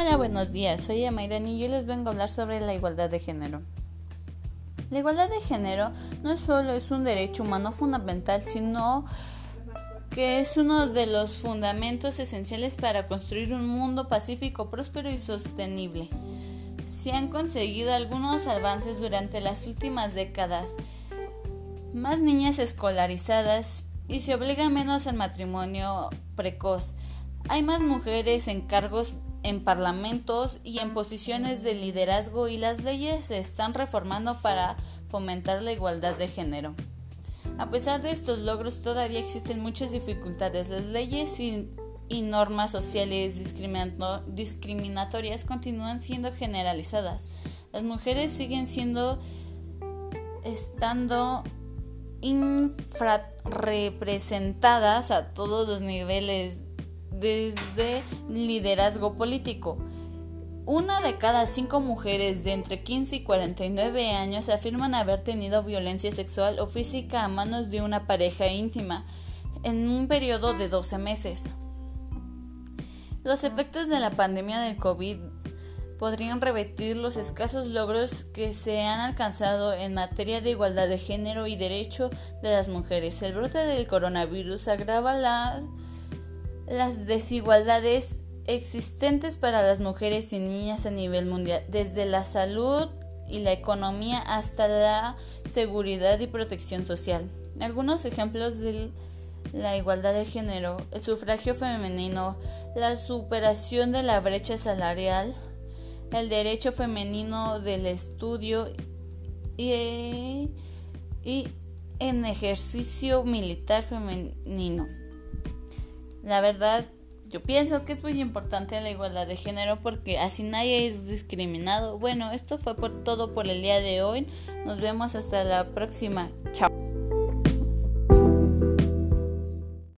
Hola, buenos días. Soy Amairani y yo les vengo a hablar sobre la igualdad de género. La igualdad de género no solo es un derecho humano fundamental, sino que es uno de los fundamentos esenciales para construir un mundo pacífico, próspero y sostenible. Se han conseguido algunos avances durante las últimas décadas. Más niñas escolarizadas y se obliga menos al matrimonio precoz. Hay más mujeres en cargos en parlamentos y en posiciones de liderazgo y las leyes se están reformando para fomentar la igualdad de género. A pesar de estos logros todavía existen muchas dificultades. Las leyes y, normas sociales discriminatorias continúan siendo generalizadas. Las mujeres siguen siendo estando infrarrepresentadas a todos los niveles desde liderazgo político. Una de cada cinco mujeres de entre 15 y 49 años afirman haber tenido violencia sexual o física a manos de una pareja íntima en un periodo de 12 meses. Los efectos de la pandemia del COVID podrían revertir los escasos logros que se han alcanzado en materia de igualdad de género y derecho de las mujeres. El brote del coronavirus agrava la las desigualdades existentes para las mujeres y niñas a nivel mundial, desde la salud y la economía hasta la seguridad y protección social. Algunos ejemplos de la igualdad de género, el sufragio femenino, la superación de la brecha salarial, el derecho femenino del estudio y, y en ejercicio militar femenino. La verdad, yo pienso que es muy importante la igualdad de género porque así nadie es discriminado. Bueno, esto fue por todo por el día de hoy. Nos vemos hasta la próxima. Chao.